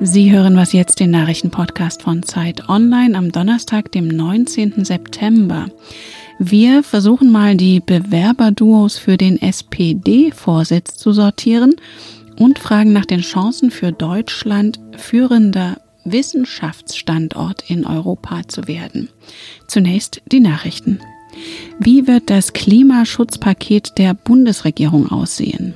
Sie hören was jetzt den Nachrichtenpodcast von Zeit Online am Donnerstag, dem 19. September. Wir versuchen mal die Bewerberduos für den SPD-Vorsitz zu sortieren und fragen nach den Chancen für Deutschland führender Wissenschaftsstandort in Europa zu werden. Zunächst die Nachrichten. Wie wird das Klimaschutzpaket der Bundesregierung aussehen?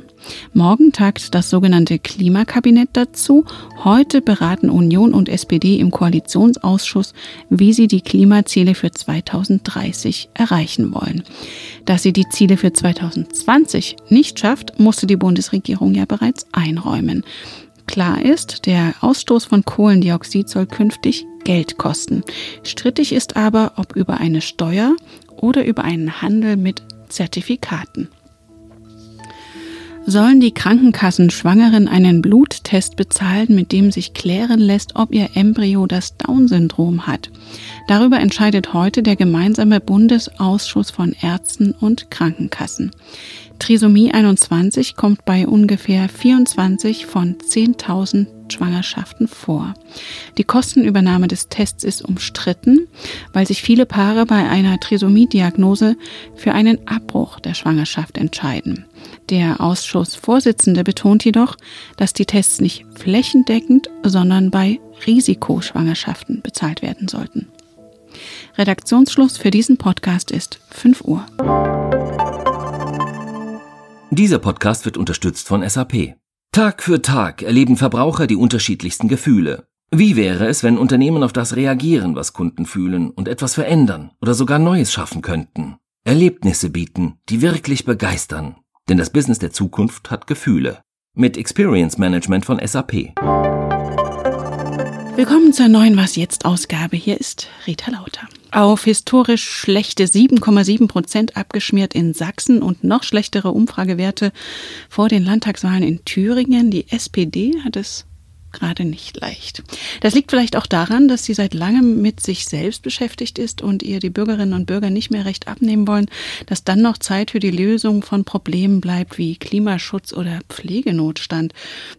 Morgen tagt das sogenannte Klimakabinett dazu. Heute beraten Union und SPD im Koalitionsausschuss, wie sie die Klimaziele für 2030 erreichen wollen. Dass sie die Ziele für 2020 nicht schafft, musste die Bundesregierung ja bereits einräumen. Klar ist, der Ausstoß von Kohlendioxid soll künftig Geld kosten. Strittig ist aber, ob über eine Steuer oder über einen Handel mit Zertifikaten. Sollen die Krankenkassen Schwangeren einen Bluttest bezahlen, mit dem sich klären lässt, ob ihr Embryo das Down-Syndrom hat? Darüber entscheidet heute der gemeinsame Bundesausschuss von Ärzten und Krankenkassen. Trisomie 21 kommt bei ungefähr 24 von 10.000 Schwangerschaften vor. Die Kostenübernahme des Tests ist umstritten, weil sich viele Paare bei einer Trisomie-Diagnose für einen Abbruch der Schwangerschaft entscheiden. Der Ausschussvorsitzende betont jedoch, dass die Tests nicht flächendeckend, sondern bei Risikoschwangerschaften bezahlt werden sollten. Redaktionsschluss für diesen Podcast ist 5 Uhr. Dieser Podcast wird unterstützt von SAP. Tag für Tag erleben Verbraucher die unterschiedlichsten Gefühle. Wie wäre es, wenn Unternehmen auf das reagieren, was Kunden fühlen und etwas verändern oder sogar Neues schaffen könnten? Erlebnisse bieten, die wirklich begeistern. Denn das Business der Zukunft hat Gefühle. Mit Experience Management von SAP. Willkommen zur neuen Was jetzt Ausgabe. Hier ist Rita Lauter. Auf historisch schlechte 7,7 Prozent abgeschmiert in Sachsen und noch schlechtere Umfragewerte vor den Landtagswahlen in Thüringen. Die SPD hat es gerade nicht leicht. Das liegt vielleicht auch daran, dass sie seit langem mit sich selbst beschäftigt ist und ihr die Bürgerinnen und Bürger nicht mehr recht abnehmen wollen, dass dann noch Zeit für die Lösung von Problemen bleibt wie Klimaschutz oder Pflegenotstand.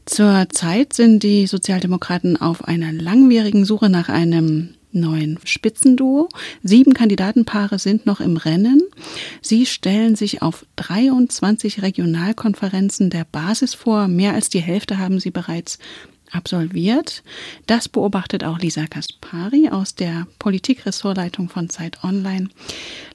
Zur Zeit sind die Sozialdemokraten auf einer langwierigen Suche nach einem neuen Spitzenduo. Sieben Kandidatenpaare sind noch im Rennen. Sie stellen sich auf 23 Regionalkonferenzen der Basis vor. Mehr als die Hälfte haben sie bereits absolviert. Das beobachtet auch Lisa Kaspari aus der Politikressortleitung von Zeit Online.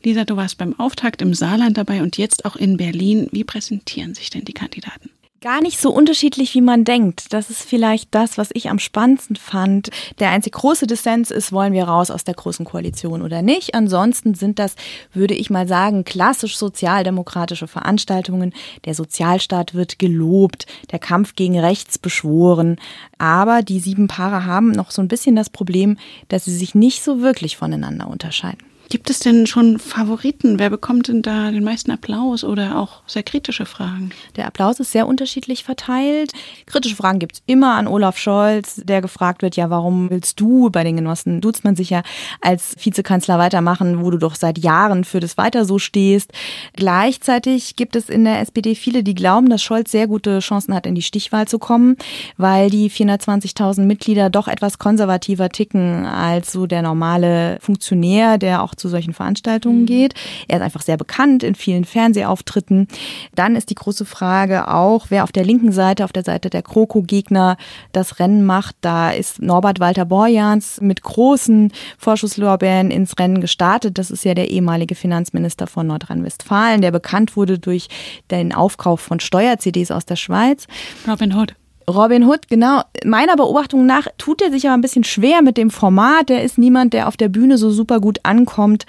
Lisa, du warst beim Auftakt im Saarland dabei und jetzt auch in Berlin. Wie präsentieren sich denn die Kandidaten? Gar nicht so unterschiedlich, wie man denkt. Das ist vielleicht das, was ich am spannendsten fand. Der einzig große Dissens ist, wollen wir raus aus der großen Koalition oder nicht. Ansonsten sind das, würde ich mal sagen, klassisch sozialdemokratische Veranstaltungen. Der Sozialstaat wird gelobt, der Kampf gegen rechts beschworen. Aber die sieben Paare haben noch so ein bisschen das Problem, dass sie sich nicht so wirklich voneinander unterscheiden. Gibt es denn schon Favoriten? Wer bekommt denn da den meisten Applaus oder auch sehr kritische Fragen? Der Applaus ist sehr unterschiedlich verteilt. Kritische Fragen gibt es immer an Olaf Scholz, der gefragt wird, ja, warum willst du bei den Genossen, duzt man sich ja als Vizekanzler weitermachen, wo du doch seit Jahren für das weiter so stehst. Gleichzeitig gibt es in der SPD viele, die glauben, dass Scholz sehr gute Chancen hat, in die Stichwahl zu kommen, weil die 420.000 Mitglieder doch etwas konservativer ticken als so der normale Funktionär, der auch zu solchen Veranstaltungen mhm. geht. Er ist einfach sehr bekannt in vielen Fernsehauftritten. Dann ist die große Frage auch, wer auf der linken Seite, auf der Seite der Kroko-Gegner das Rennen macht. Da ist Norbert Walter Borjans mit großen Vorschusslorbeeren ins Rennen gestartet. Das ist ja der ehemalige Finanzminister von Nordrhein-Westfalen, der bekannt wurde durch den Aufkauf von Steuer-CDs aus der Schweiz. Robin Hood. Robin Hood, genau. Meiner Beobachtung nach tut er sich aber ein bisschen schwer mit dem Format. Der ist niemand, der auf der Bühne so super gut ankommt.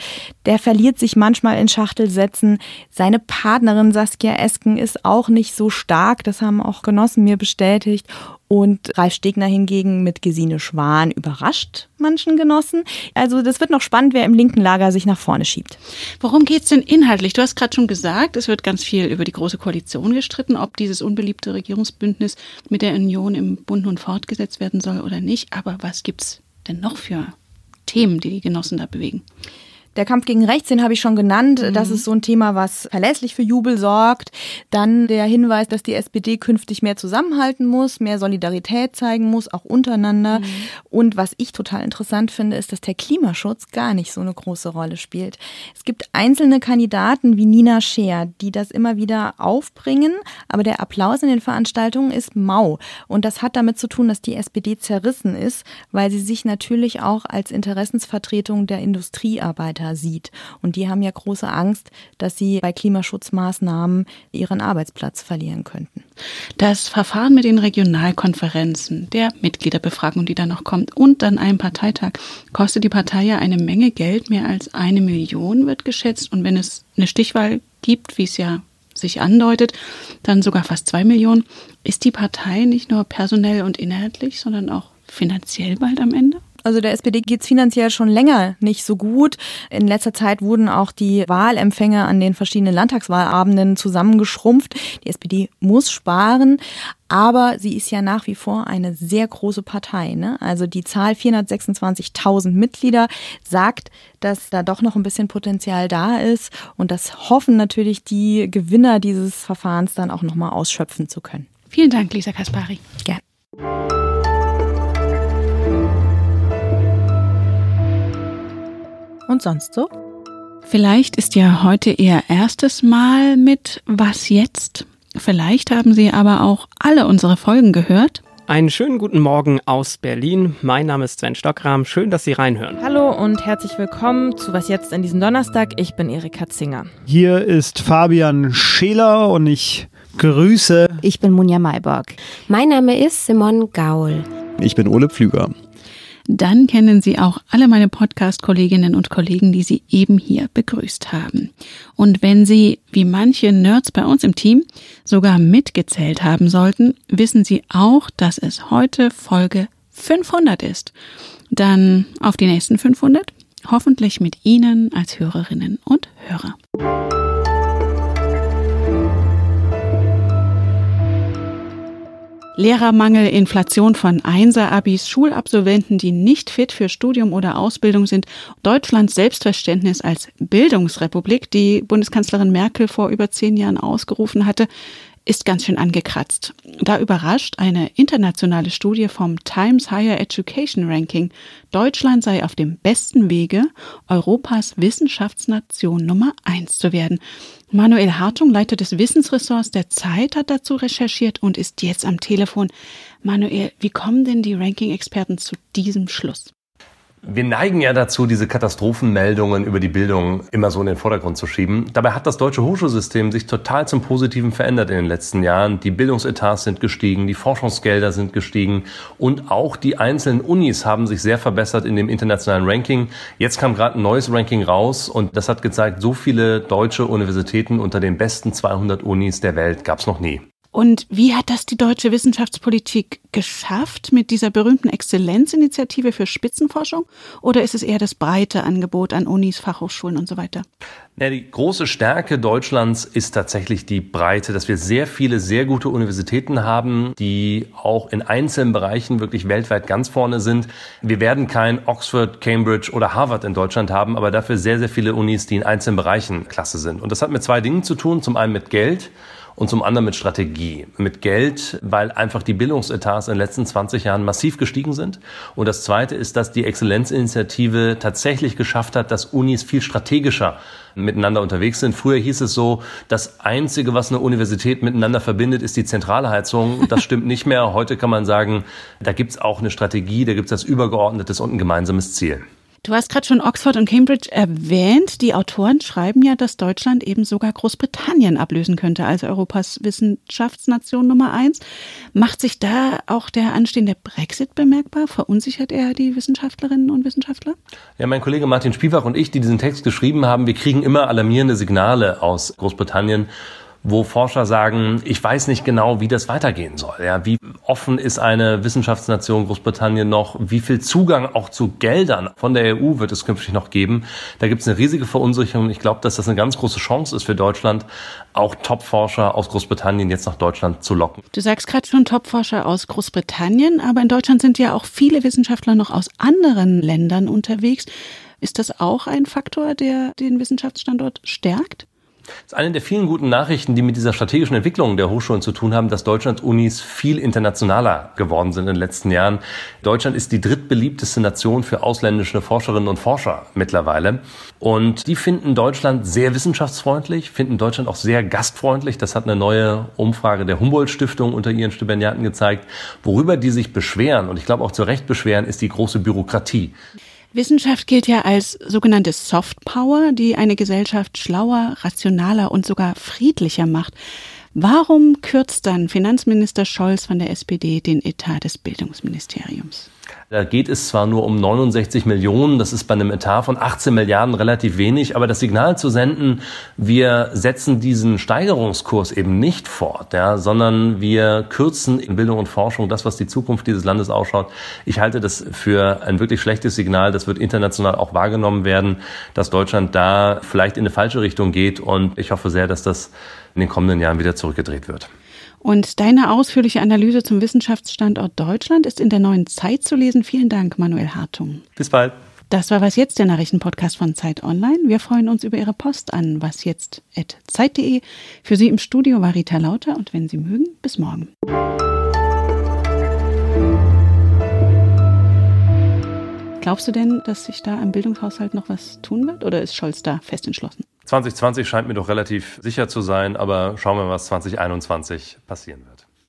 Der verliert sich manchmal in Schachtelsätzen. Seine Partnerin Saskia Esken ist auch nicht so stark. Das haben auch Genossen mir bestätigt. Und Ralf Stegner hingegen mit Gesine Schwan überrascht manchen Genossen. Also das wird noch spannend, wer im linken Lager sich nach vorne schiebt. Worum geht es denn inhaltlich? Du hast gerade schon gesagt, es wird ganz viel über die Große Koalition gestritten, ob dieses unbeliebte Regierungsbündnis mit der Union im Bund nun fortgesetzt werden soll oder nicht. Aber was gibt es denn noch für Themen, die die Genossen da bewegen? Der Kampf gegen Rechts, den habe ich schon genannt. Mhm. Das ist so ein Thema, was verlässlich für Jubel sorgt. Dann der Hinweis, dass die SPD künftig mehr zusammenhalten muss, mehr Solidarität zeigen muss, auch untereinander. Mhm. Und was ich total interessant finde, ist, dass der Klimaschutz gar nicht so eine große Rolle spielt. Es gibt einzelne Kandidaten wie Nina Scheer, die das immer wieder aufbringen, aber der Applaus in den Veranstaltungen ist mau. Und das hat damit zu tun, dass die SPD zerrissen ist, weil sie sich natürlich auch als Interessensvertretung der Industriearbeiter sieht. Und die haben ja große Angst, dass sie bei Klimaschutzmaßnahmen ihren Arbeitsplatz verlieren könnten. Das Verfahren mit den Regionalkonferenzen, der Mitgliederbefragung, die da noch kommt, und dann einem Parteitag, kostet die Partei ja eine Menge Geld, mehr als eine Million wird geschätzt. Und wenn es eine Stichwahl gibt, wie es ja sich andeutet, dann sogar fast zwei Millionen. Ist die Partei nicht nur personell und inhaltlich, sondern auch finanziell bald am Ende? Also der SPD geht es finanziell schon länger nicht so gut. In letzter Zeit wurden auch die Wahlempfänge an den verschiedenen Landtagswahlabenden zusammengeschrumpft. Die SPD muss sparen, aber sie ist ja nach wie vor eine sehr große Partei. Ne? Also die Zahl 426.000 Mitglieder sagt, dass da doch noch ein bisschen Potenzial da ist. Und das hoffen natürlich die Gewinner dieses Verfahrens dann auch nochmal ausschöpfen zu können. Vielen Dank, Lisa Kaspari. Gerne. Und sonst so? Vielleicht ist ja heute Ihr erstes Mal mit Was jetzt? Vielleicht haben Sie aber auch alle unsere Folgen gehört. Einen schönen guten Morgen aus Berlin. Mein Name ist Sven Stockram. Schön, dass Sie reinhören. Hallo und herzlich willkommen zu Was jetzt in diesem Donnerstag. Ich bin Erika Zinger. Hier ist Fabian Scheler und ich grüße. Ich bin Munja Mayborg. Mein Name ist Simon Gaul. Ich bin Ole Pflüger dann kennen Sie auch alle meine Podcast-Kolleginnen und Kollegen, die Sie eben hier begrüßt haben. Und wenn Sie, wie manche Nerds bei uns im Team, sogar mitgezählt haben sollten, wissen Sie auch, dass es heute Folge 500 ist. Dann auf die nächsten 500, hoffentlich mit Ihnen als Hörerinnen und Hörer. Lehrermangel, Inflation von Einser-Abis, Schulabsolventen, die nicht fit für Studium oder Ausbildung sind, Deutschlands Selbstverständnis als Bildungsrepublik, die Bundeskanzlerin Merkel vor über zehn Jahren ausgerufen hatte, ist ganz schön angekratzt. Da überrascht eine internationale Studie vom Times Higher Education Ranking. Deutschland sei auf dem besten Wege, Europas Wissenschaftsnation Nummer eins zu werden. Manuel Hartung, Leiter des Wissensressorts der Zeit, hat dazu recherchiert und ist jetzt am Telefon. Manuel, wie kommen denn die Ranking-Experten zu diesem Schluss? Wir neigen ja dazu, diese Katastrophenmeldungen über die Bildung immer so in den Vordergrund zu schieben. Dabei hat das deutsche Hochschulsystem sich total zum Positiven verändert in den letzten Jahren. Die Bildungsetats sind gestiegen, die Forschungsgelder sind gestiegen und auch die einzelnen Unis haben sich sehr verbessert in dem internationalen Ranking. Jetzt kam gerade ein neues Ranking raus und das hat gezeigt, so viele deutsche Universitäten unter den besten 200 Unis der Welt gab es noch nie. Und wie hat das die deutsche Wissenschaftspolitik geschafft mit dieser berühmten Exzellenzinitiative für Spitzenforschung? Oder ist es eher das breite Angebot an Unis, Fachhochschulen und so weiter? Ja, die große Stärke Deutschlands ist tatsächlich die Breite, dass wir sehr viele sehr gute Universitäten haben, die auch in einzelnen Bereichen wirklich weltweit ganz vorne sind. Wir werden kein Oxford, Cambridge oder Harvard in Deutschland haben, aber dafür sehr, sehr viele Unis, die in einzelnen Bereichen klasse sind. Und das hat mit zwei Dingen zu tun. Zum einen mit Geld und zum anderen mit Strategie, mit Geld, weil einfach die Bildungsetats in den letzten 20 Jahren massiv gestiegen sind. Und das Zweite ist, dass die Exzellenzinitiative tatsächlich geschafft hat, dass Unis viel strategischer miteinander unterwegs sind. Früher hieß es so, das Einzige, was eine Universität miteinander verbindet, ist die Zentralheizung. Das stimmt nicht mehr. Heute kann man sagen, da gibt es auch eine Strategie, da gibt es das Übergeordnetes und ein gemeinsames Ziel. Du hast gerade schon Oxford und Cambridge erwähnt. Die Autoren schreiben ja, dass Deutschland eben sogar Großbritannien ablösen könnte als Europas Wissenschaftsnation Nummer eins. Macht sich da auch der anstehende Brexit bemerkbar? Verunsichert er die Wissenschaftlerinnen und Wissenschaftler? Ja, mein Kollege Martin Spiewach und ich, die diesen Text geschrieben haben, wir kriegen immer alarmierende Signale aus Großbritannien wo Forscher sagen, ich weiß nicht genau, wie das weitergehen soll. Ja, wie offen ist eine Wissenschaftsnation Großbritannien noch? Wie viel Zugang auch zu Geldern von der EU wird es künftig noch geben? Da gibt es eine riesige Verunsicherung. Ich glaube, dass das eine ganz große Chance ist für Deutschland, auch Top-Forscher aus Großbritannien jetzt nach Deutschland zu locken. Du sagst gerade schon Top-Forscher aus Großbritannien, aber in Deutschland sind ja auch viele Wissenschaftler noch aus anderen Ländern unterwegs. Ist das auch ein Faktor, der den Wissenschaftsstandort stärkt? Das ist eine der vielen guten Nachrichten, die mit dieser strategischen Entwicklung der Hochschulen zu tun haben, dass Deutschlands Unis viel internationaler geworden sind in den letzten Jahren. Deutschland ist die drittbeliebteste Nation für ausländische Forscherinnen und Forscher mittlerweile. Und die finden Deutschland sehr wissenschaftsfreundlich, finden Deutschland auch sehr gastfreundlich. Das hat eine neue Umfrage der Humboldt-Stiftung unter ihren Stipendiaten gezeigt. Worüber die sich beschweren, und ich glaube auch zu Recht beschweren, ist die große Bürokratie. Wissenschaft gilt ja als sogenannte Soft Power, die eine Gesellschaft schlauer, rationaler und sogar friedlicher macht. Warum kürzt dann Finanzminister Scholz von der SPD den Etat des Bildungsministeriums? Da geht es zwar nur um 69 Millionen, das ist bei einem Etat von 18 Milliarden relativ wenig, aber das Signal zu senden, wir setzen diesen Steigerungskurs eben nicht fort, ja, sondern wir kürzen in Bildung und Forschung das, was die Zukunft dieses Landes ausschaut. Ich halte das für ein wirklich schlechtes Signal. Das wird international auch wahrgenommen werden, dass Deutschland da vielleicht in eine falsche Richtung geht und ich hoffe sehr, dass das in den kommenden Jahren wieder zurückgedreht wird. Und deine ausführliche Analyse zum Wissenschaftsstandort Deutschland ist in der neuen Zeit zu lesen. Vielen Dank, Manuel Hartung. Bis bald. Das war Was Jetzt, der Nachrichtenpodcast von Zeit Online. Wir freuen uns über Ihre Post an wasjetzt.zeit.de. Für Sie im Studio war Rita Lauter und wenn Sie mögen, bis morgen. Glaubst du denn, dass sich da am Bildungshaushalt noch was tun wird oder ist Scholz da fest entschlossen? 2020 scheint mir doch relativ sicher zu sein, aber schauen wir mal, was 2021 passieren wird.